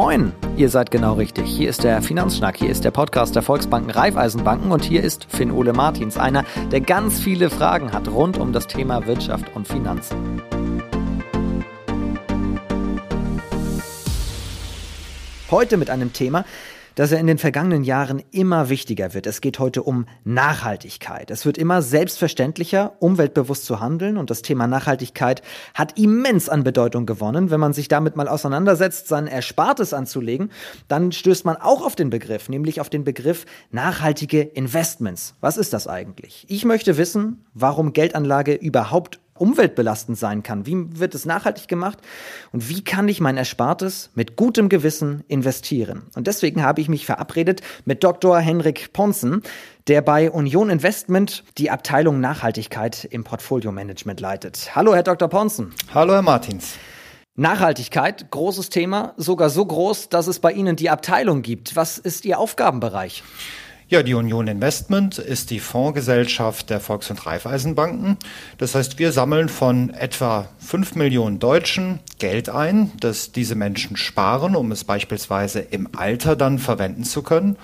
Moin, ihr seid genau richtig. Hier ist der Finanzschnack, hier ist der Podcast der Volksbanken Raiffeisenbanken und hier ist Finn Ole Martins, einer, der ganz viele Fragen hat rund um das Thema Wirtschaft und Finanzen. Heute mit einem Thema, dass er in den vergangenen Jahren immer wichtiger wird. Es geht heute um Nachhaltigkeit. Es wird immer selbstverständlicher, umweltbewusst zu handeln und das Thema Nachhaltigkeit hat immens an Bedeutung gewonnen. Wenn man sich damit mal auseinandersetzt, sein Erspartes anzulegen, dann stößt man auch auf den Begriff, nämlich auf den Begriff nachhaltige Investments. Was ist das eigentlich? Ich möchte wissen, warum Geldanlage überhaupt umweltbelastend sein kann. Wie wird es nachhaltig gemacht? Und wie kann ich mein Erspartes mit gutem Gewissen investieren? Und deswegen habe ich mich verabredet mit Dr. Henrik Ponsen, der bei Union Investment die Abteilung Nachhaltigkeit im Portfolio-Management leitet. Hallo, Herr Dr. Ponsen. Hallo, Herr Martins. Nachhaltigkeit, großes Thema, sogar so groß, dass es bei Ihnen die Abteilung gibt. Was ist Ihr Aufgabenbereich? Ja, die Union Investment ist die Fondsgesellschaft der Volks- und Raiffeisenbanken. Das heißt, wir sammeln von etwa 5 Millionen Deutschen Geld ein, das diese Menschen sparen, um es beispielsweise im Alter dann verwenden zu können.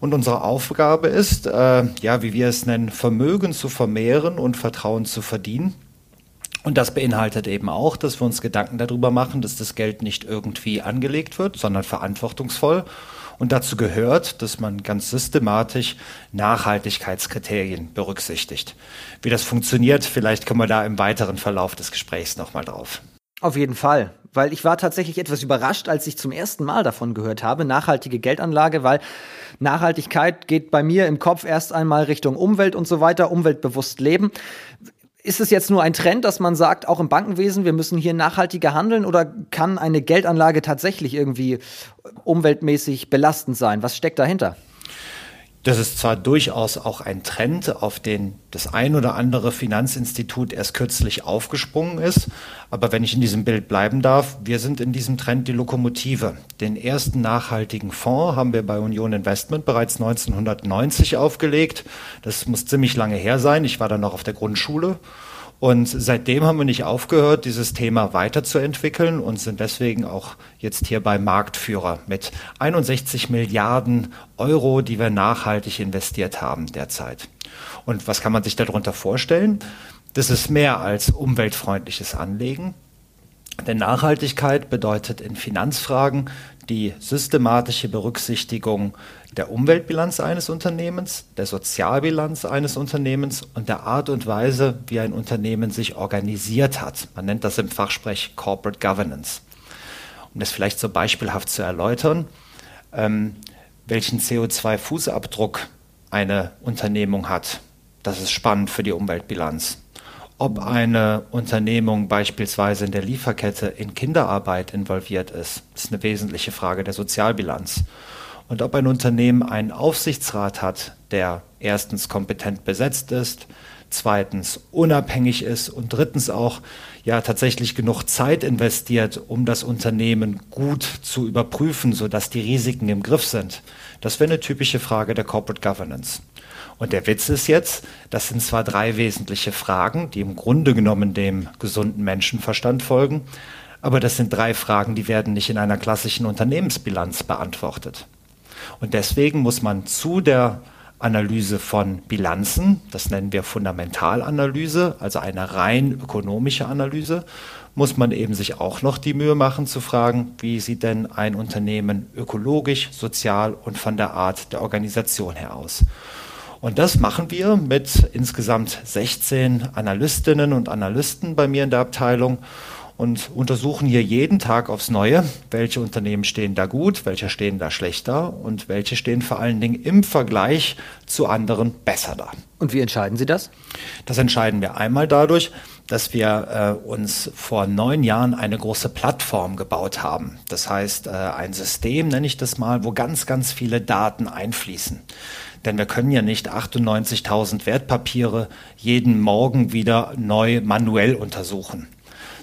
Und unsere Aufgabe ist, äh, ja, wie wir es nennen, Vermögen zu vermehren und Vertrauen zu verdienen. Und das beinhaltet eben auch, dass wir uns Gedanken darüber machen, dass das Geld nicht irgendwie angelegt wird, sondern verantwortungsvoll und dazu gehört, dass man ganz systematisch Nachhaltigkeitskriterien berücksichtigt. Wie das funktioniert, vielleicht kommen wir da im weiteren Verlauf des Gesprächs nochmal drauf. Auf jeden Fall, weil ich war tatsächlich etwas überrascht, als ich zum ersten Mal davon gehört habe, nachhaltige Geldanlage, weil Nachhaltigkeit geht bei mir im Kopf erst einmal Richtung Umwelt und so weiter, umweltbewusst leben. Ist es jetzt nur ein Trend, dass man sagt, auch im Bankenwesen, wir müssen hier nachhaltiger handeln oder kann eine Geldanlage tatsächlich irgendwie umweltmäßig belastend sein? Was steckt dahinter? Das ist zwar durchaus auch ein Trend, auf den das ein oder andere Finanzinstitut erst kürzlich aufgesprungen ist, aber wenn ich in diesem Bild bleiben darf, wir sind in diesem Trend die Lokomotive. Den ersten nachhaltigen Fonds haben wir bei Union Investment bereits 1990 aufgelegt. Das muss ziemlich lange her sein. Ich war dann noch auf der Grundschule und seitdem haben wir nicht aufgehört, dieses Thema weiterzuentwickeln und sind deswegen auch jetzt hier bei Marktführer mit 61 Milliarden Euro, die wir nachhaltig investiert haben derzeit. Und was kann man sich darunter vorstellen? Das ist mehr als umweltfreundliches Anlegen. Denn Nachhaltigkeit bedeutet in Finanzfragen die systematische Berücksichtigung der Umweltbilanz eines Unternehmens, der Sozialbilanz eines Unternehmens und der Art und Weise, wie ein Unternehmen sich organisiert hat. Man nennt das im Fachsprech Corporate Governance. Um das vielleicht so beispielhaft zu erläutern, ähm, welchen CO2-Fußabdruck eine Unternehmung hat. Das ist spannend für die Umweltbilanz ob eine Unternehmung beispielsweise in der Lieferkette in Kinderarbeit involviert ist. Ist eine wesentliche Frage der Sozialbilanz. Und ob ein Unternehmen einen Aufsichtsrat hat, der erstens kompetent besetzt ist, zweitens unabhängig ist und drittens auch ja tatsächlich genug Zeit investiert, um das Unternehmen gut zu überprüfen, sodass die Risiken im Griff sind. Das wäre eine typische Frage der Corporate Governance. Und der Witz ist jetzt, das sind zwar drei wesentliche Fragen, die im Grunde genommen dem gesunden Menschenverstand folgen, aber das sind drei Fragen, die werden nicht in einer klassischen Unternehmensbilanz beantwortet. Und deswegen muss man zu der Analyse von Bilanzen, das nennen wir Fundamentalanalyse, also eine rein ökonomische Analyse, muss man eben sich auch noch die Mühe machen zu fragen, wie sieht denn ein Unternehmen ökologisch, sozial und von der Art der Organisation her aus. Und das machen wir mit insgesamt 16 Analystinnen und Analysten bei mir in der Abteilung und untersuchen hier jeden Tag aufs Neue, welche Unternehmen stehen da gut, welche stehen da schlechter und welche stehen vor allen Dingen im Vergleich zu anderen besser da. Und wie entscheiden Sie das? Das entscheiden wir einmal dadurch, dass wir äh, uns vor neun Jahren eine große Plattform gebaut haben. Das heißt, äh, ein System, nenne ich das mal, wo ganz, ganz viele Daten einfließen. Denn wir können ja nicht 98.000 Wertpapiere jeden Morgen wieder neu manuell untersuchen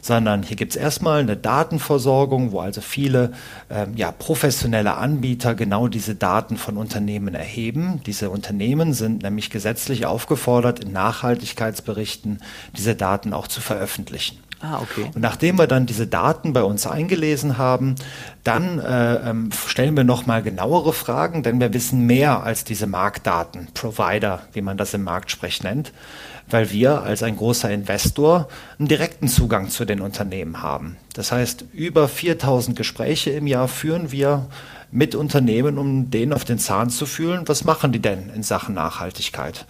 sondern hier gibt es erstmal eine Datenversorgung, wo also viele ähm, ja, professionelle Anbieter genau diese Daten von Unternehmen erheben. Diese Unternehmen sind nämlich gesetzlich aufgefordert, in Nachhaltigkeitsberichten diese Daten auch zu veröffentlichen. Ah, okay. Und nachdem wir dann diese Daten bei uns eingelesen haben, dann äh, ähm, stellen wir nochmal genauere Fragen, denn wir wissen mehr als diese Marktdaten, Provider, wie man das im Marktsprech nennt, weil wir als ein großer Investor einen direkten Zugang zu den Unternehmen haben. Das heißt, über 4000 Gespräche im Jahr führen wir mit Unternehmen, um denen auf den Zahn zu fühlen, was machen die denn in Sachen Nachhaltigkeit.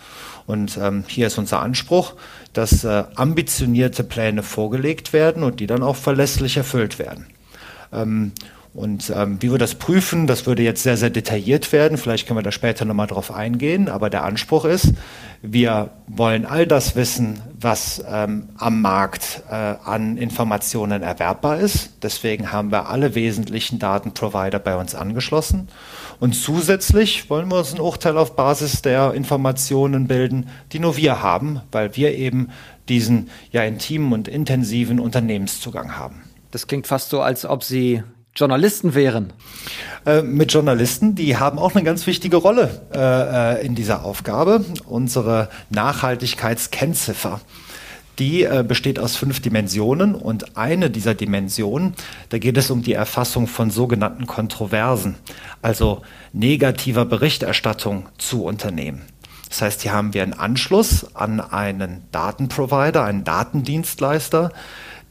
Und ähm, hier ist unser Anspruch, dass äh, ambitionierte Pläne vorgelegt werden und die dann auch verlässlich erfüllt werden. Ähm, und ähm, wie wir das prüfen, das würde jetzt sehr, sehr detailliert werden. Vielleicht können wir da später nochmal drauf eingehen. Aber der Anspruch ist, wir wollen all das wissen, was ähm, am Markt äh, an Informationen erwerbbar ist. Deswegen haben wir alle wesentlichen Datenprovider bei uns angeschlossen. Und zusätzlich wollen wir uns ein Urteil auf Basis der Informationen bilden, die nur wir haben, weil wir eben diesen ja intimen und intensiven Unternehmenszugang haben. Das klingt fast so, als ob Sie Journalisten wären? Äh, mit Journalisten, die haben auch eine ganz wichtige Rolle äh, äh, in dieser Aufgabe. Unsere Nachhaltigkeitskennziffer. Die äh, besteht aus fünf Dimensionen und eine dieser Dimensionen, da geht es um die Erfassung von sogenannten Kontroversen, also negativer Berichterstattung zu Unternehmen. Das heißt, hier haben wir einen Anschluss an einen Datenprovider, einen Datendienstleister,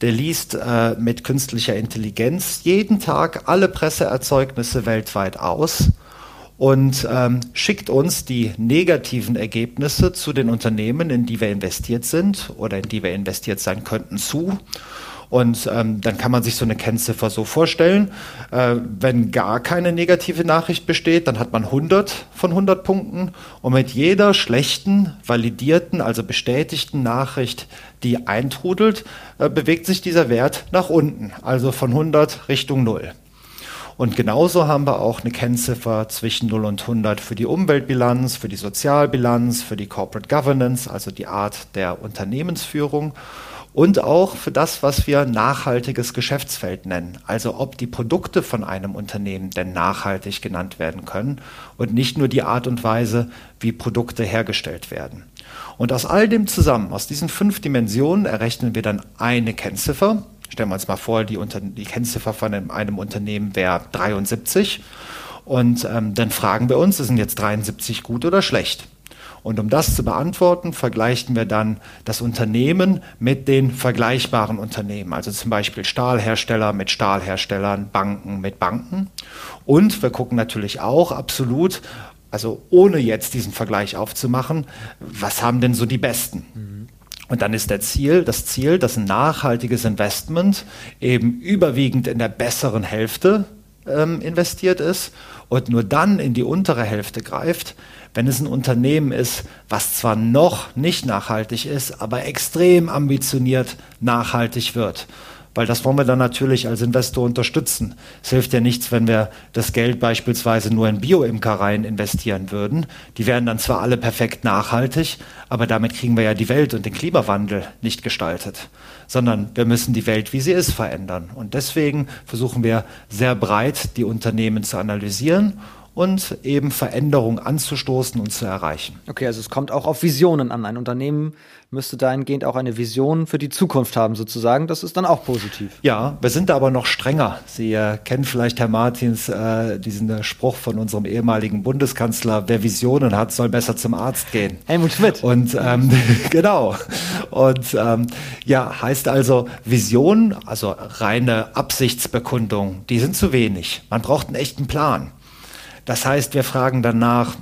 der liest äh, mit künstlicher Intelligenz jeden Tag alle Presseerzeugnisse weltweit aus und ähm, schickt uns die negativen Ergebnisse zu den Unternehmen, in die wir investiert sind oder in die wir investiert sein könnten, zu. Und ähm, dann kann man sich so eine Kennziffer so vorstellen. Äh, wenn gar keine negative Nachricht besteht, dann hat man 100 von 100 Punkten. Und mit jeder schlechten, validierten, also bestätigten Nachricht, die eintrudelt, äh, bewegt sich dieser Wert nach unten, also von 100 Richtung 0. Und genauso haben wir auch eine Kennziffer zwischen 0 und 100 für die Umweltbilanz, für die Sozialbilanz, für die Corporate Governance, also die Art der Unternehmensführung und auch für das, was wir nachhaltiges Geschäftsfeld nennen. Also ob die Produkte von einem Unternehmen denn nachhaltig genannt werden können und nicht nur die Art und Weise, wie Produkte hergestellt werden. Und aus all dem zusammen, aus diesen fünf Dimensionen, errechnen wir dann eine Kennziffer. Stellen wir uns mal vor, die, Unter die Kennziffer von einem, Unternehmen wäre 73. Und ähm, dann fragen wir uns, sind jetzt 73 gut oder schlecht? Und um das zu beantworten, vergleichen wir dann das Unternehmen mit den vergleichbaren Unternehmen, also zum Beispiel Stahlhersteller mit Stahlherstellern, Banken mit Banken. Und wir gucken natürlich auch absolut, also ohne jetzt diesen Vergleich aufzumachen, was haben denn so die Besten? Mhm. Und dann ist der Ziel, das Ziel, dass ein nachhaltiges Investment eben überwiegend in der besseren Hälfte ähm, investiert ist und nur dann in die untere Hälfte greift, wenn es ein Unternehmen ist, was zwar noch nicht nachhaltig ist, aber extrem ambitioniert nachhaltig wird. Weil das wollen wir dann natürlich als Investor unterstützen. Es hilft ja nichts, wenn wir das Geld beispielsweise nur in Bioimkereien investieren würden. Die wären dann zwar alle perfekt nachhaltig, aber damit kriegen wir ja die Welt und den Klimawandel nicht gestaltet. Sondern wir müssen die Welt, wie sie ist, verändern. Und deswegen versuchen wir sehr breit die Unternehmen zu analysieren und eben Veränderungen anzustoßen und zu erreichen. Okay, also es kommt auch auf Visionen an. Ein Unternehmen müsste dahingehend auch eine Vision für die Zukunft haben, sozusagen. Das ist dann auch positiv. Ja, wir sind da aber noch strenger. Sie äh, kennen vielleicht, Herr Martins, äh, diesen äh, Spruch von unserem ehemaligen Bundeskanzler, wer Visionen hat, soll besser zum Arzt gehen. Helmut Schmidt. Und ähm, genau. Und ähm, ja, heißt also, Vision, also reine Absichtsbekundung, die sind zu wenig. Man braucht einen echten Plan. Das heißt, wir fragen danach,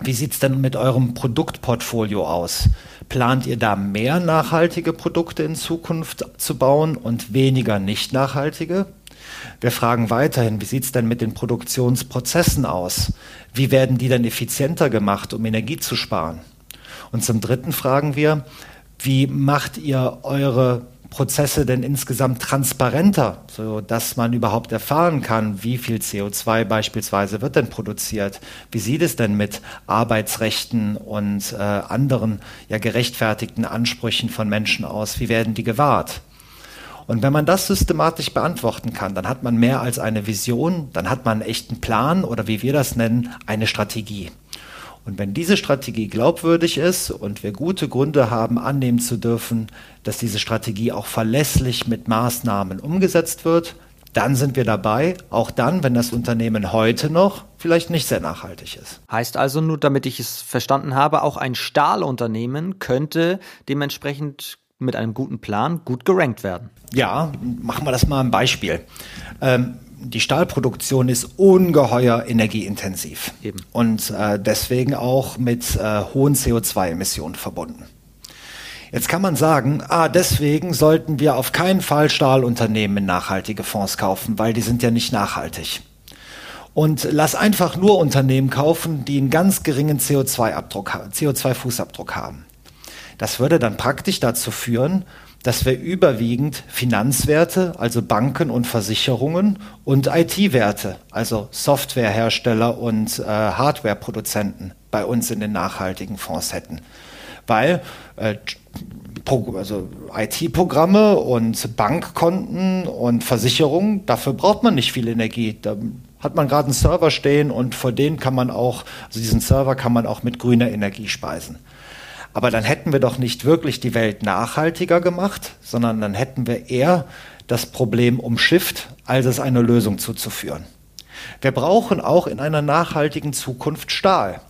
wie sieht es denn mit eurem Produktportfolio aus? Plant ihr da mehr nachhaltige Produkte in Zukunft zu bauen und weniger nicht nachhaltige? Wir fragen weiterhin, wie sieht es denn mit den Produktionsprozessen aus? Wie werden die dann effizienter gemacht, um Energie zu sparen? Und zum Dritten fragen wir, wie macht ihr eure Prozesse denn insgesamt transparenter, so dass man überhaupt erfahren kann, wie viel CO2 beispielsweise wird denn produziert? Wie sieht es denn mit Arbeitsrechten und äh, anderen ja gerechtfertigten Ansprüchen von Menschen aus? Wie werden die gewahrt? Und wenn man das systematisch beantworten kann, dann hat man mehr als eine Vision, dann hat man einen echten Plan oder wie wir das nennen, eine Strategie. Und wenn diese Strategie glaubwürdig ist und wir gute Gründe haben, annehmen zu dürfen, dass diese Strategie auch verlässlich mit Maßnahmen umgesetzt wird, dann sind wir dabei, auch dann, wenn das Unternehmen heute noch vielleicht nicht sehr nachhaltig ist. Heißt also nur, damit ich es verstanden habe, auch ein Stahlunternehmen könnte dementsprechend mit einem guten Plan gut gerankt werden. Ja, machen wir das mal ein Beispiel. Ähm, die Stahlproduktion ist ungeheuer energieintensiv Eben. und äh, deswegen auch mit äh, hohen CO2-Emissionen verbunden. Jetzt kann man sagen, ah, deswegen sollten wir auf keinen Fall Stahlunternehmen in nachhaltige Fonds kaufen, weil die sind ja nicht nachhaltig. Und lass einfach nur Unternehmen kaufen, die einen ganz geringen CO2-Abdruck, CO2-Fußabdruck haben. Das würde dann praktisch dazu führen, dass wir überwiegend Finanzwerte, also Banken und Versicherungen und IT-Werte, also Softwarehersteller und äh, Hardwareproduzenten bei uns in den nachhaltigen Fonds hätten. Weil äh, also IT-Programme und Bankkonten und Versicherungen, dafür braucht man nicht viel Energie. Da hat man gerade einen Server stehen und vor den kann man auch, also diesen Server kann man auch mit grüner Energie speisen. Aber dann hätten wir doch nicht wirklich die Welt nachhaltiger gemacht, sondern dann hätten wir eher das Problem umschifft, als es eine Lösung zuzuführen. Wir brauchen auch in einer nachhaltigen Zukunft Stahl.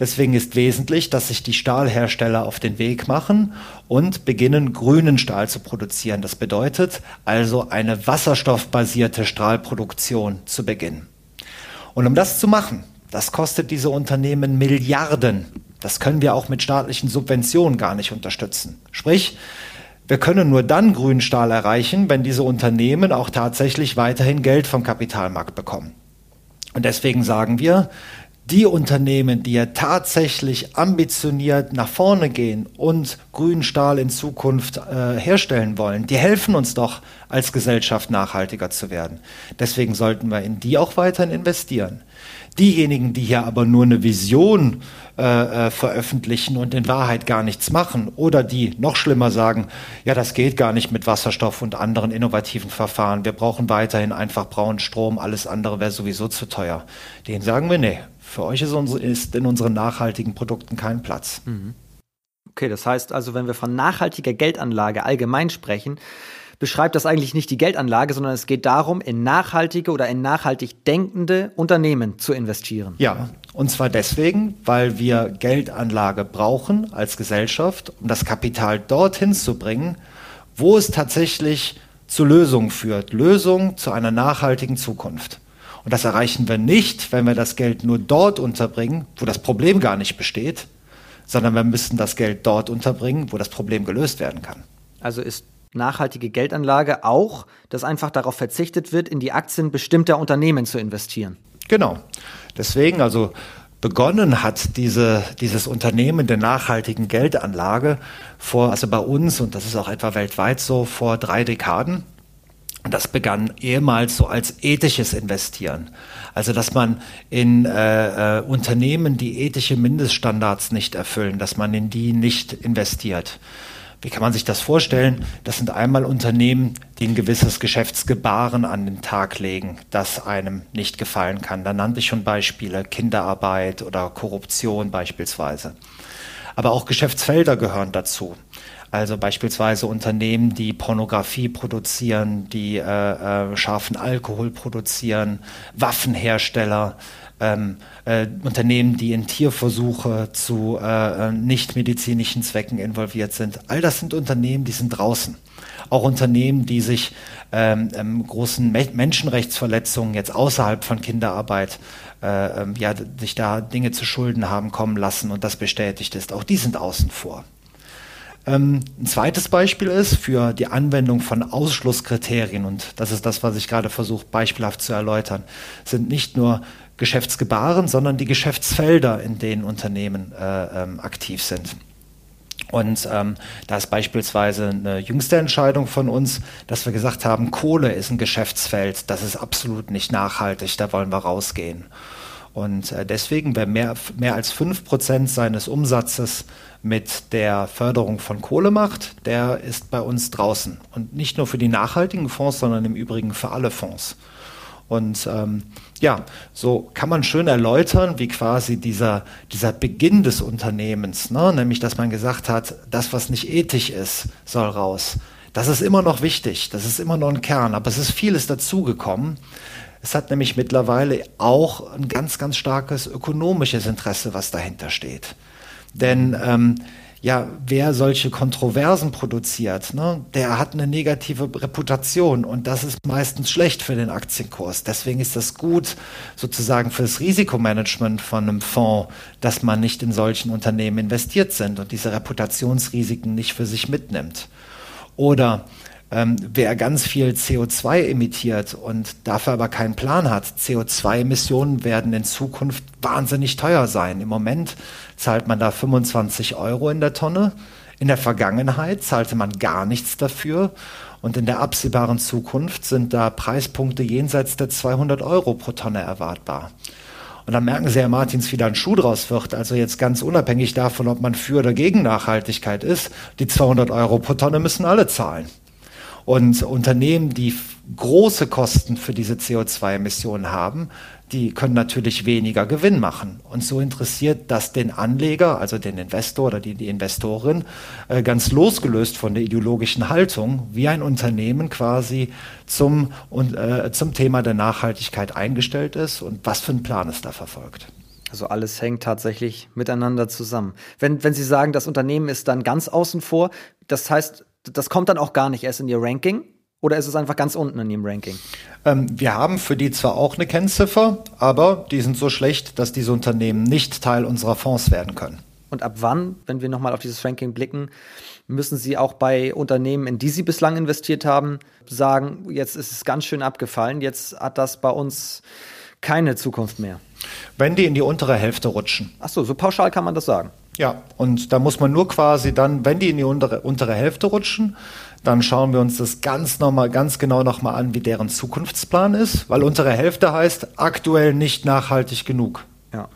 Deswegen ist wesentlich, dass sich die Stahlhersteller auf den Weg machen und beginnen, grünen Stahl zu produzieren. Das bedeutet also eine wasserstoffbasierte Stahlproduktion zu beginnen. Und um das zu machen, das kostet diese Unternehmen Milliarden das können wir auch mit staatlichen Subventionen gar nicht unterstützen. Sprich, wir können nur dann grünen Stahl erreichen, wenn diese Unternehmen auch tatsächlich weiterhin Geld vom Kapitalmarkt bekommen. Und deswegen sagen wir, die Unternehmen, die ja tatsächlich ambitioniert nach vorne gehen und grünen Stahl in Zukunft äh, herstellen wollen, die helfen uns doch als Gesellschaft nachhaltiger zu werden. Deswegen sollten wir in die auch weiterhin investieren. Diejenigen, die hier aber nur eine Vision äh, äh, veröffentlichen und in Wahrheit gar nichts machen oder die noch schlimmer sagen, ja, das geht gar nicht mit Wasserstoff und anderen innovativen Verfahren. Wir brauchen weiterhin einfach braunen Strom, alles andere wäre sowieso zu teuer. Denen sagen wir, nee, für euch ist, unsere, ist in unseren nachhaltigen Produkten kein Platz. Mhm. Okay, das heißt also, wenn wir von nachhaltiger Geldanlage allgemein sprechen, beschreibt das eigentlich nicht die Geldanlage, sondern es geht darum, in nachhaltige oder in nachhaltig denkende Unternehmen zu investieren. Ja, und zwar deswegen, weil wir Geldanlage brauchen als Gesellschaft, um das Kapital dorthin zu bringen, wo es tatsächlich zu Lösungen führt. Lösungen zu einer nachhaltigen Zukunft. Und das erreichen wir nicht, wenn wir das Geld nur dort unterbringen, wo das Problem gar nicht besteht, sondern wir müssen das Geld dort unterbringen, wo das Problem gelöst werden kann. Also ist nachhaltige Geldanlage auch, dass einfach darauf verzichtet wird, in die Aktien bestimmter Unternehmen zu investieren. Genau. Deswegen, also begonnen hat diese, dieses Unternehmen der nachhaltigen Geldanlage vor, also bei uns, und das ist auch etwa weltweit so, vor drei Dekaden. Das begann ehemals so als ethisches Investieren. Also, dass man in äh, äh, Unternehmen, die ethische Mindeststandards nicht erfüllen, dass man in die nicht investiert. Wie kann man sich das vorstellen? Das sind einmal Unternehmen, die ein gewisses Geschäftsgebaren an den Tag legen, das einem nicht gefallen kann. Da nannte ich schon Beispiele, Kinderarbeit oder Korruption beispielsweise. Aber auch Geschäftsfelder gehören dazu. Also beispielsweise Unternehmen, die Pornografie produzieren, die äh, äh, scharfen Alkohol produzieren, Waffenhersteller, ähm, äh, Unternehmen, die in Tierversuche zu äh, äh, nichtmedizinischen Zwecken involviert sind. All das sind Unternehmen, die sind draußen. Auch Unternehmen, die sich ähm, ähm, großen Me Menschenrechtsverletzungen jetzt außerhalb von Kinderarbeit äh, ähm, ja, sich da Dinge zu Schulden haben kommen lassen und das bestätigt ist. Auch die sind außen vor. Ähm, ein zweites Beispiel ist für die Anwendung von Ausschlusskriterien, und das ist das, was ich gerade versuche beispielhaft zu erläutern, sind nicht nur Geschäftsgebaren, sondern die Geschäftsfelder, in denen Unternehmen äh, ähm, aktiv sind. Und ähm, da ist beispielsweise eine jüngste Entscheidung von uns, dass wir gesagt haben, Kohle ist ein Geschäftsfeld, das ist absolut nicht nachhaltig, da wollen wir rausgehen. Und äh, deswegen, wer mehr, mehr als 5% seines Umsatzes mit der Förderung von Kohle macht, der ist bei uns draußen. Und nicht nur für die nachhaltigen Fonds, sondern im Übrigen für alle Fonds. Und ähm, ja, so kann man schön erläutern, wie quasi dieser, dieser Beginn des Unternehmens, ne? nämlich dass man gesagt hat, das, was nicht ethisch ist, soll raus. Das ist immer noch wichtig, das ist immer noch ein Kern, aber es ist vieles dazugekommen. Es hat nämlich mittlerweile auch ein ganz, ganz starkes ökonomisches Interesse, was dahinter steht. Denn ähm, ja, wer solche Kontroversen produziert, ne, der hat eine negative Reputation und das ist meistens schlecht für den Aktienkurs. Deswegen ist das gut sozusagen für das Risikomanagement von einem Fonds, dass man nicht in solchen Unternehmen investiert sind und diese Reputationsrisiken nicht für sich mitnimmt. Oder ähm, wer ganz viel CO2 emittiert und dafür aber keinen Plan hat, CO2-Emissionen werden in Zukunft wahnsinnig teuer sein. Im Moment zahlt man da 25 Euro in der Tonne. In der Vergangenheit zahlte man gar nichts dafür. Und in der absehbaren Zukunft sind da Preispunkte jenseits der 200 Euro pro Tonne erwartbar. Und dann merken Sie, Herr Martins, wie da ein Schuh draus wird. Also jetzt ganz unabhängig davon, ob man für oder gegen Nachhaltigkeit ist, die 200 Euro pro Tonne müssen alle zahlen. Und Unternehmen, die große Kosten für diese CO2-Emissionen haben, die können natürlich weniger Gewinn machen. Und so interessiert das den Anleger, also den Investor oder die, die Investorin, äh, ganz losgelöst von der ideologischen Haltung, wie ein Unternehmen quasi zum, und, äh, zum Thema der Nachhaltigkeit eingestellt ist und was für einen Plan es da verfolgt. Also alles hängt tatsächlich miteinander zusammen. Wenn, wenn Sie sagen, das Unternehmen ist dann ganz außen vor, das heißt, das kommt dann auch gar nicht erst in Ihr Ranking? Oder ist es einfach ganz unten in Ihrem Ranking? Ähm, wir haben für die zwar auch eine Kennziffer, aber die sind so schlecht, dass diese Unternehmen nicht Teil unserer Fonds werden können. Und ab wann, wenn wir nochmal auf dieses Ranking blicken, müssen Sie auch bei Unternehmen, in die Sie bislang investiert haben, sagen, jetzt ist es ganz schön abgefallen, jetzt hat das bei uns keine Zukunft mehr? Wenn die in die untere Hälfte rutschen. Ach so, so pauschal kann man das sagen. Ja, und da muss man nur quasi dann, wenn die in die untere, untere Hälfte rutschen, dann schauen wir uns das ganz nochmal, ganz genau nochmal an, wie deren Zukunftsplan ist, weil untere Hälfte heißt aktuell nicht nachhaltig genug. Ja.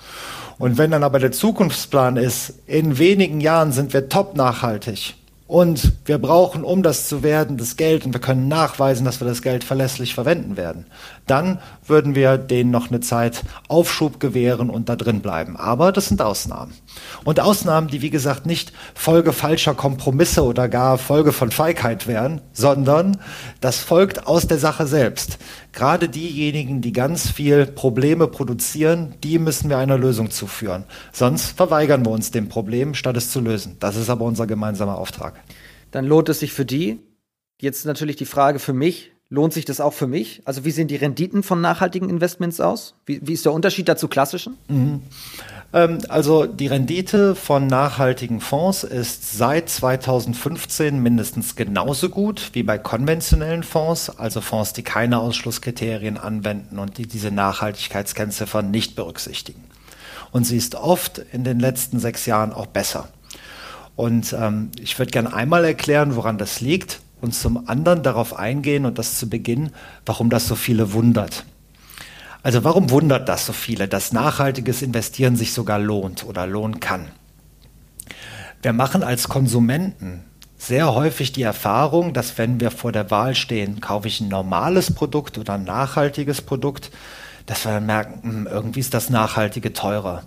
Und wenn dann aber der Zukunftsplan ist, in wenigen Jahren sind wir top nachhaltig, und wir brauchen, um das zu werden, das Geld und wir können nachweisen, dass wir das Geld verlässlich verwenden werden. Dann würden wir denen noch eine Zeit Aufschub gewähren und da drin bleiben. Aber das sind Ausnahmen. Und Ausnahmen, die wie gesagt nicht Folge falscher Kompromisse oder gar Folge von Feigheit wären, sondern das folgt aus der Sache selbst. Gerade diejenigen, die ganz viel Probleme produzieren, die müssen wir einer Lösung zuführen. Sonst verweigern wir uns dem Problem, statt es zu lösen. Das ist aber unser gemeinsamer Auftrag. Dann lohnt es sich für die. Jetzt natürlich die Frage für mich, lohnt sich das auch für mich? Also wie sehen die Renditen von nachhaltigen Investments aus? Wie, wie ist der Unterschied dazu klassischen? Mhm. Ähm, also die Rendite von nachhaltigen Fonds ist seit 2015 mindestens genauso gut wie bei konventionellen Fonds, also Fonds, die keine Ausschlusskriterien anwenden und die diese Nachhaltigkeitskennziffern nicht berücksichtigen. Und sie ist oft in den letzten sechs Jahren auch besser. Und ähm, ich würde gerne einmal erklären, woran das liegt und zum anderen darauf eingehen und das zu Beginn, warum das so viele wundert. Also warum wundert das so viele, dass nachhaltiges Investieren sich sogar lohnt oder lohnen kann? Wir machen als Konsumenten sehr häufig die Erfahrung, dass wenn wir vor der Wahl stehen, kaufe ich ein normales Produkt oder ein nachhaltiges Produkt, dass wir dann merken, hm, irgendwie ist das Nachhaltige teurer.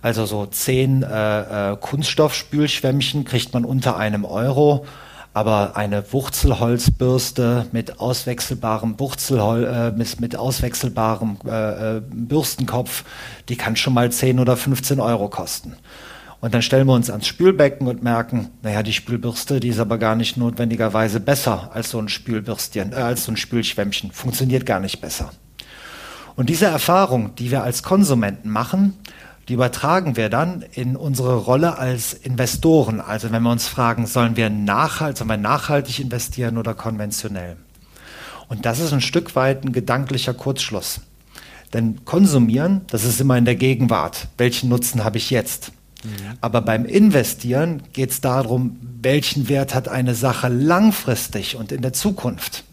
Also so zehn äh, äh, Kunststoffspülschwämmchen kriegt man unter einem Euro aber eine Wurzelholzbürste mit auswechselbarem Wurzelhol äh, mit, mit auswechselbarem äh, äh, Bürstenkopf, die kann schon mal 10 oder 15 Euro kosten. Und dann stellen wir uns ans Spülbecken und merken, naja, die Spülbürste, die ist aber gar nicht notwendigerweise besser als so ein Spülbürstchen, äh, als so ein Spülschwämmchen. Funktioniert gar nicht besser. Und diese Erfahrung, die wir als Konsumenten machen, die übertragen wir dann in unsere Rolle als Investoren. Also wenn wir uns fragen, sollen wir, nachhalt, sollen wir nachhaltig investieren oder konventionell? Und das ist ein Stück weit ein gedanklicher Kurzschluss. Denn konsumieren, das ist immer in der Gegenwart. Welchen Nutzen habe ich jetzt? Mhm. Aber beim Investieren geht es darum, welchen Wert hat eine Sache langfristig und in der Zukunft.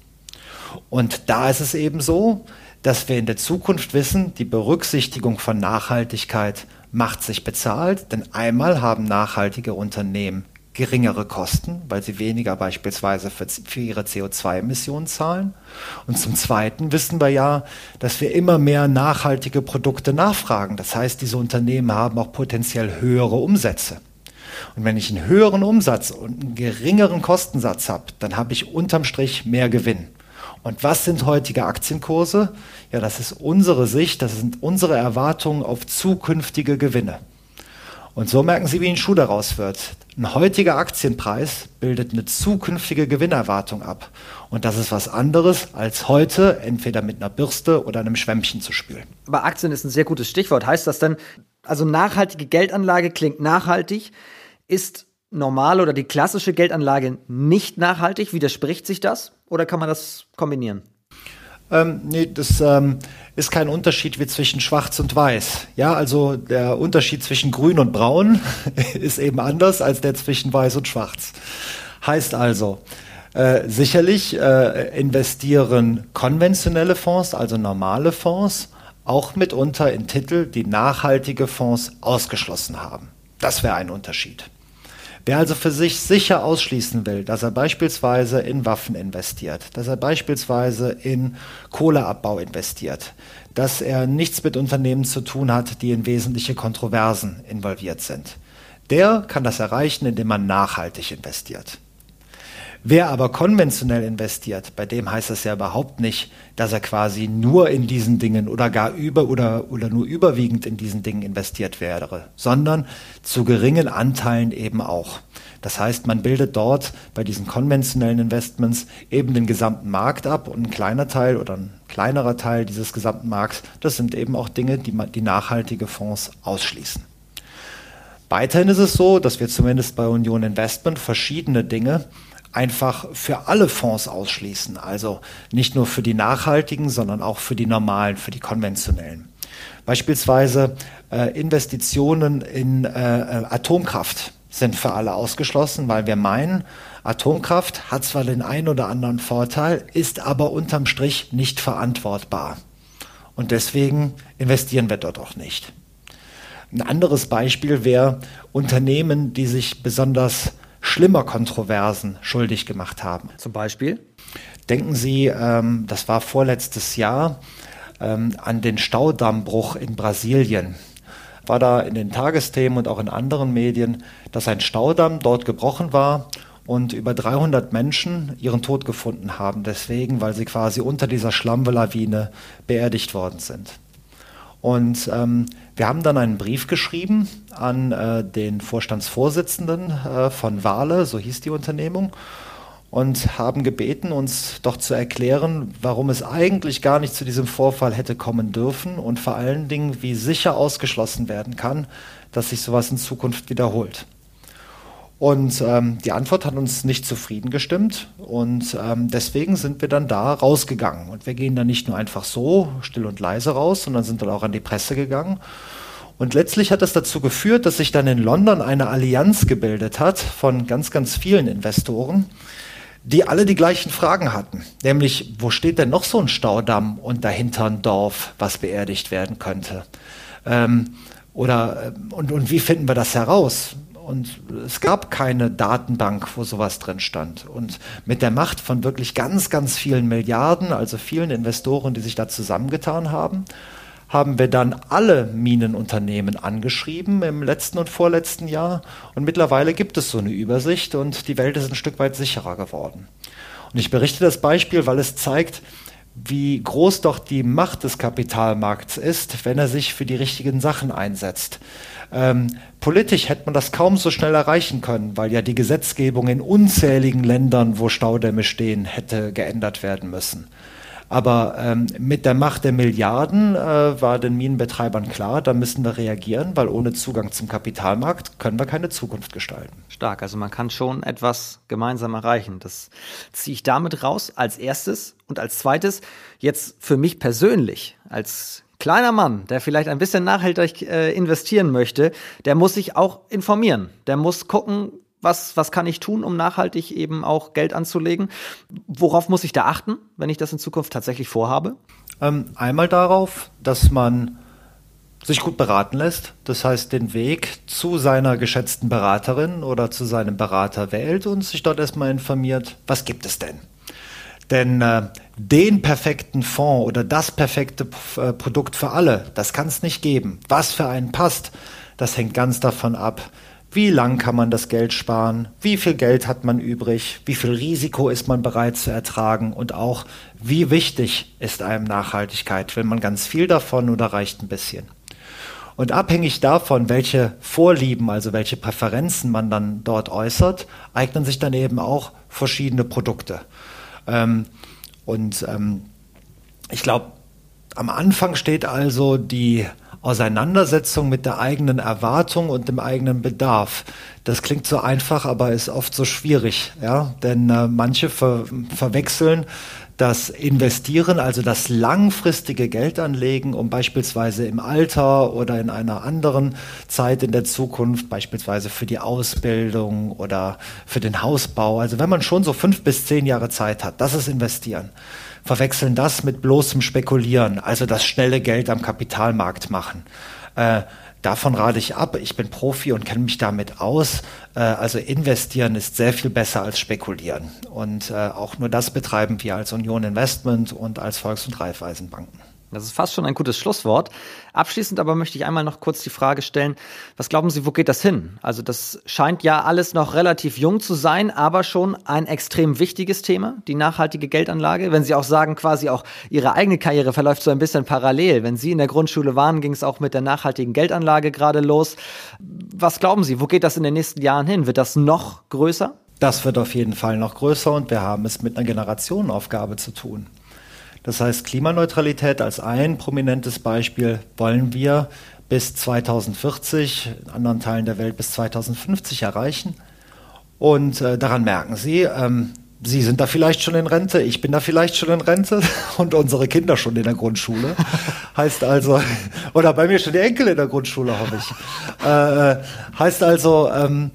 Und da ist es eben so, dass wir in der Zukunft wissen, die Berücksichtigung von Nachhaltigkeit macht sich bezahlt, denn einmal haben nachhaltige Unternehmen geringere Kosten, weil sie weniger beispielsweise für, für ihre CO2-Emissionen zahlen. Und zum Zweiten wissen wir ja, dass wir immer mehr nachhaltige Produkte nachfragen. Das heißt, diese Unternehmen haben auch potenziell höhere Umsätze. Und wenn ich einen höheren Umsatz und einen geringeren Kostensatz habe, dann habe ich unterm Strich mehr Gewinn. Und was sind heutige Aktienkurse? Ja, das ist unsere Sicht, das sind unsere Erwartungen auf zukünftige Gewinne. Und so merken Sie, wie ein Schuh daraus wird. Ein heutiger Aktienpreis bildet eine zukünftige Gewinnerwartung ab. Und das ist was anderes, als heute entweder mit einer Bürste oder einem Schwämmchen zu spülen. Aber Aktien ist ein sehr gutes Stichwort. Heißt das denn, also nachhaltige Geldanlage klingt nachhaltig, ist normale oder die klassische Geldanlage nicht nachhaltig? Widerspricht sich das? Oder kann man das kombinieren? Ähm, nee, das ähm, ist kein Unterschied wie zwischen Schwarz und Weiß. Ja, also der Unterschied zwischen Grün und Braun ist eben anders als der zwischen Weiß und Schwarz. Heißt also, äh, sicherlich äh, investieren konventionelle Fonds, also normale Fonds, auch mitunter in Titel, die nachhaltige Fonds ausgeschlossen haben. Das wäre ein Unterschied. Wer also für sich sicher ausschließen will, dass er beispielsweise in Waffen investiert, dass er beispielsweise in Kohleabbau investiert, dass er nichts mit Unternehmen zu tun hat, die in wesentliche Kontroversen involviert sind, der kann das erreichen, indem man nachhaltig investiert. Wer aber konventionell investiert, bei dem heißt es ja überhaupt nicht, dass er quasi nur in diesen Dingen oder gar über oder, oder nur überwiegend in diesen Dingen investiert wäre, sondern zu geringen Anteilen eben auch. Das heißt, man bildet dort bei diesen konventionellen Investments eben den gesamten Markt ab und ein kleiner Teil oder ein kleinerer Teil dieses gesamten Markts, das sind eben auch Dinge, die, die nachhaltige Fonds ausschließen. Weiterhin ist es so, dass wir zumindest bei Union Investment verschiedene Dinge einfach für alle Fonds ausschließen. Also nicht nur für die nachhaltigen, sondern auch für die normalen, für die konventionellen. Beispielsweise äh, Investitionen in äh, Atomkraft sind für alle ausgeschlossen, weil wir meinen, Atomkraft hat zwar den einen oder anderen Vorteil, ist aber unterm Strich nicht verantwortbar. Und deswegen investieren wir dort auch nicht. Ein anderes Beispiel wäre Unternehmen, die sich besonders schlimmer Kontroversen schuldig gemacht haben. Zum Beispiel? Denken Sie, ähm, das war vorletztes Jahr, ähm, an den Staudammbruch in Brasilien. War da in den Tagesthemen und auch in anderen Medien, dass ein Staudamm dort gebrochen war und über 300 Menschen ihren Tod gefunden haben, deswegen, weil sie quasi unter dieser Schlammlawine beerdigt worden sind. Und ähm, wir haben dann einen Brief geschrieben an äh, den Vorstandsvorsitzenden äh, von Wale, so hieß die Unternehmung, und haben gebeten, uns doch zu erklären, warum es eigentlich gar nicht zu diesem Vorfall hätte kommen dürfen und vor allen Dingen, wie sicher ausgeschlossen werden kann, dass sich sowas in Zukunft wiederholt. Und ähm, die Antwort hat uns nicht zufrieden gestimmt und ähm, deswegen sind wir dann da rausgegangen. Und wir gehen dann nicht nur einfach so still und leise raus, sondern sind dann auch an die Presse gegangen. Und letztlich hat das dazu geführt, dass sich dann in London eine Allianz gebildet hat von ganz, ganz vielen Investoren, die alle die gleichen Fragen hatten. Nämlich, wo steht denn noch so ein Staudamm und dahinter ein Dorf, was beerdigt werden könnte? Ähm, oder, äh, und, und wie finden wir das heraus? Und es gab keine Datenbank, wo sowas drin stand. Und mit der Macht von wirklich ganz, ganz vielen Milliarden, also vielen Investoren, die sich da zusammengetan haben, haben wir dann alle Minenunternehmen angeschrieben im letzten und vorletzten Jahr. Und mittlerweile gibt es so eine Übersicht und die Welt ist ein Stück weit sicherer geworden. Und ich berichte das Beispiel, weil es zeigt, wie groß doch die Macht des Kapitalmarkts ist, wenn er sich für die richtigen Sachen einsetzt. Ähm, politisch hätte man das kaum so schnell erreichen können, weil ja die Gesetzgebung in unzähligen Ländern, wo Staudämme stehen, hätte geändert werden müssen. Aber ähm, mit der Macht der Milliarden äh, war den Minenbetreibern klar, da müssen wir reagieren, weil ohne Zugang zum Kapitalmarkt können wir keine Zukunft gestalten. Stark, also man kann schon etwas gemeinsam erreichen. Das ziehe ich damit raus als erstes. Und als zweites, jetzt für mich persönlich, als kleiner Mann, der vielleicht ein bisschen nachhaltig äh, investieren möchte, der muss sich auch informieren. Der muss gucken, was, was kann ich tun, um nachhaltig eben auch Geld anzulegen? Worauf muss ich da achten, wenn ich das in Zukunft tatsächlich vorhabe? Ähm, einmal darauf, dass man sich gut beraten lässt, das heißt den Weg zu seiner geschätzten Beraterin oder zu seinem Berater wählt und sich dort erstmal informiert, was gibt es denn? Denn äh, den perfekten Fonds oder das perfekte äh, Produkt für alle, das kann es nicht geben. Was für einen passt, das hängt ganz davon ab, wie lang kann man das Geld sparen, wie viel Geld hat man übrig, wie viel Risiko ist man bereit zu ertragen und auch, wie wichtig ist einem Nachhaltigkeit, will man ganz viel davon oder reicht ein bisschen. Und abhängig davon, welche Vorlieben, also welche Präferenzen man dann dort äußert, eignen sich dann eben auch verschiedene Produkte. Ähm, und ähm, ich glaube, am Anfang steht also die Auseinandersetzung mit der eigenen Erwartung und dem eigenen Bedarf. Das klingt so einfach, aber ist oft so schwierig, ja, denn äh, manche ver verwechseln das Investieren, also das langfristige Geldanlegen, um beispielsweise im Alter oder in einer anderen Zeit in der Zukunft, beispielsweise für die Ausbildung oder für den Hausbau, also wenn man schon so fünf bis zehn Jahre Zeit hat, das ist Investieren. Verwechseln das mit bloßem Spekulieren, also das schnelle Geld am Kapitalmarkt machen. Äh, Davon rate ich ab. Ich bin Profi und kenne mich damit aus. Äh, also investieren ist sehr viel besser als spekulieren. Und äh, auch nur das betreiben wir als Union Investment und als Volks- und Raiffeisenbanken. Das ist fast schon ein gutes Schlusswort. Abschließend aber möchte ich einmal noch kurz die Frage stellen, was glauben Sie, wo geht das hin? Also das scheint ja alles noch relativ jung zu sein, aber schon ein extrem wichtiges Thema, die nachhaltige Geldanlage. Wenn Sie auch sagen, quasi auch Ihre eigene Karriere verläuft so ein bisschen parallel. Wenn Sie in der Grundschule waren, ging es auch mit der nachhaltigen Geldanlage gerade los. Was glauben Sie, wo geht das in den nächsten Jahren hin? Wird das noch größer? Das wird auf jeden Fall noch größer und wir haben es mit einer Generationenaufgabe zu tun. Das heißt, Klimaneutralität als ein prominentes Beispiel wollen wir bis 2040, in anderen Teilen der Welt bis 2050 erreichen. Und äh, daran merken Sie, ähm, Sie sind da vielleicht schon in Rente, ich bin da vielleicht schon in Rente und unsere Kinder schon in der Grundschule. heißt also, oder bei mir schon die Enkel in der Grundschule, hoffe ich. Äh, äh heißt also, ähm,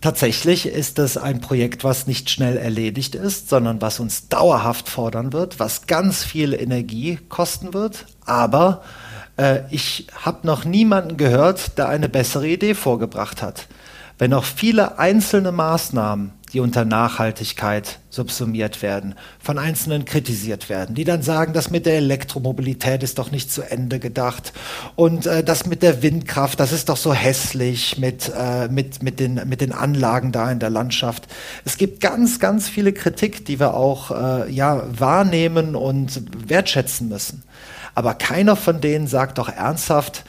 Tatsächlich ist es ein Projekt, was nicht schnell erledigt ist, sondern was uns dauerhaft fordern wird, was ganz viel Energie kosten wird. Aber äh, ich habe noch niemanden gehört, der eine bessere Idee vorgebracht hat. Wenn auch viele einzelne Maßnahmen die unter Nachhaltigkeit subsumiert werden, von Einzelnen kritisiert werden, die dann sagen, das mit der Elektromobilität ist doch nicht zu Ende gedacht und äh, das mit der Windkraft, das ist doch so hässlich mit, äh, mit, mit, den, mit den Anlagen da in der Landschaft. Es gibt ganz, ganz viele Kritik, die wir auch äh, ja, wahrnehmen und wertschätzen müssen. Aber keiner von denen sagt doch ernsthaft,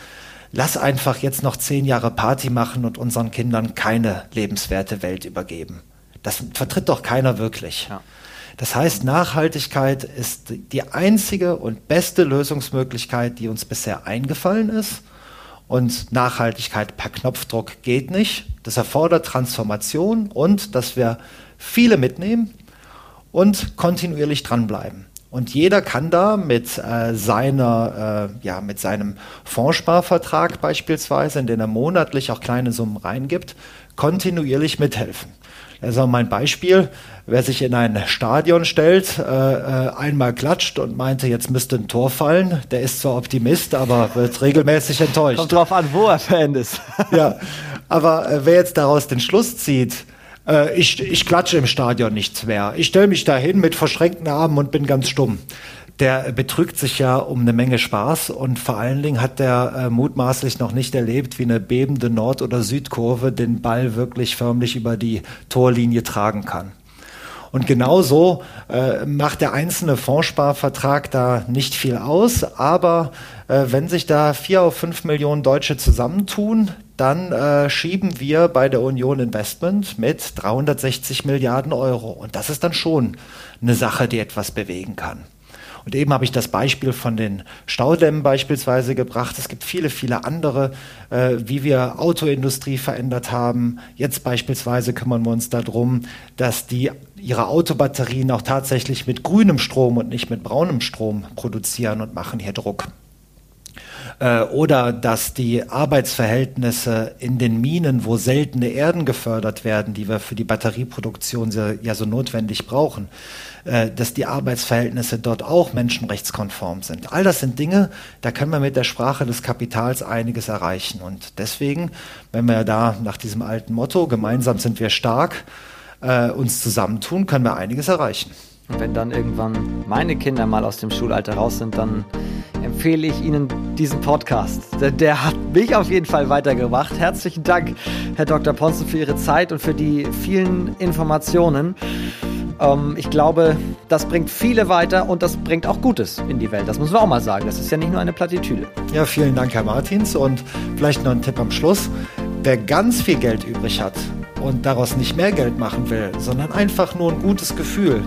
lass einfach jetzt noch zehn Jahre Party machen und unseren Kindern keine lebenswerte Welt übergeben. Das vertritt doch keiner wirklich. Ja. Das heißt, Nachhaltigkeit ist die einzige und beste Lösungsmöglichkeit, die uns bisher eingefallen ist. Und Nachhaltigkeit per Knopfdruck geht nicht. Das erfordert Transformation und dass wir viele mitnehmen und kontinuierlich dranbleiben. Und jeder kann da mit äh, seiner, äh, ja, mit seinem Fondssparvertrag beispielsweise, in den er monatlich auch kleine Summen reingibt, kontinuierlich mithelfen. Also mein Beispiel, wer sich in ein Stadion stellt, äh, äh, einmal klatscht und meinte, jetzt müsste ein Tor fallen, der ist zwar Optimist, aber wird regelmäßig enttäuscht. Kommt drauf an, wo er Fan ist. ja, aber äh, wer jetzt daraus den Schluss zieht, äh, ich, ich klatsche im Stadion nichts mehr, ich stelle mich dahin mit verschränkten Armen und bin ganz stumm der betrügt sich ja um eine Menge Spaß und vor allen Dingen hat der äh, mutmaßlich noch nicht erlebt, wie eine bebende Nord- oder Südkurve den Ball wirklich förmlich über die Torlinie tragen kann. Und genauso äh, macht der einzelne Fondssparvertrag da nicht viel aus, aber äh, wenn sich da vier auf fünf Millionen Deutsche zusammentun, dann äh, schieben wir bei der Union Investment mit 360 Milliarden Euro. Und das ist dann schon eine Sache, die etwas bewegen kann. Und eben habe ich das Beispiel von den Staudämmen beispielsweise gebracht. Es gibt viele, viele andere, äh, wie wir Autoindustrie verändert haben. Jetzt beispielsweise kümmern wir uns darum, dass die ihre Autobatterien auch tatsächlich mit grünem Strom und nicht mit braunem Strom produzieren und machen hier Druck äh, oder dass die Arbeitsverhältnisse in den Minen, wo seltene Erden gefördert werden, die wir für die Batterieproduktion ja so notwendig brauchen, dass die Arbeitsverhältnisse dort auch menschenrechtskonform sind. All das sind Dinge, da können wir mit der Sprache des Kapitals einiges erreichen. Und deswegen, wenn wir da nach diesem alten Motto, gemeinsam sind wir stark, äh, uns zusammentun, können wir einiges erreichen. Und wenn dann irgendwann meine Kinder mal aus dem Schulalter raus sind, dann empfehle ich Ihnen diesen Podcast. Der, der, hat mich auf jeden Fall weitergebracht. Herzlichen Dank, Herr Dr. Ponzen, für Ihre Zeit und für die vielen Informationen. Ähm, ich glaube, das bringt viele weiter und das bringt auch Gutes in die Welt. Das muss man auch mal sagen. Das ist ja nicht nur eine Plattitüde. Ja, vielen Dank, Herr Martins. Und vielleicht noch ein Tipp am Schluss. Wer ganz viel Geld übrig hat und daraus nicht mehr Geld machen will, sondern einfach nur ein gutes Gefühl,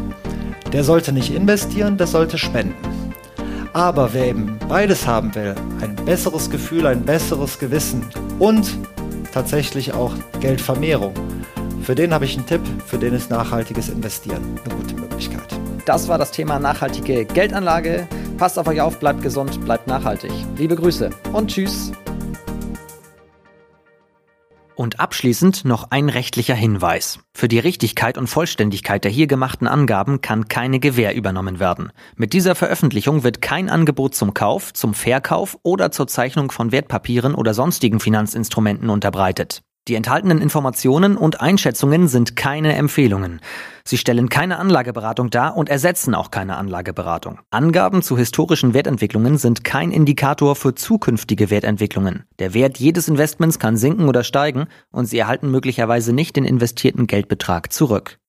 der sollte nicht investieren, der sollte spenden. Aber wer eben beides haben will, ein besseres Gefühl, ein besseres Gewissen und tatsächlich auch Geldvermehrung, für den habe ich einen Tipp, für den ist nachhaltiges Investieren eine gute Möglichkeit. Das war das Thema nachhaltige Geldanlage. Passt auf euch auf, bleibt gesund, bleibt nachhaltig. Liebe Grüße und tschüss. Und abschließend noch ein rechtlicher Hinweis. Für die Richtigkeit und Vollständigkeit der hier gemachten Angaben kann keine Gewähr übernommen werden. Mit dieser Veröffentlichung wird kein Angebot zum Kauf, zum Verkauf oder zur Zeichnung von Wertpapieren oder sonstigen Finanzinstrumenten unterbreitet. Die enthaltenen Informationen und Einschätzungen sind keine Empfehlungen. Sie stellen keine Anlageberatung dar und ersetzen auch keine Anlageberatung. Angaben zu historischen Wertentwicklungen sind kein Indikator für zukünftige Wertentwicklungen. Der Wert jedes Investments kann sinken oder steigen und Sie erhalten möglicherweise nicht den investierten Geldbetrag zurück.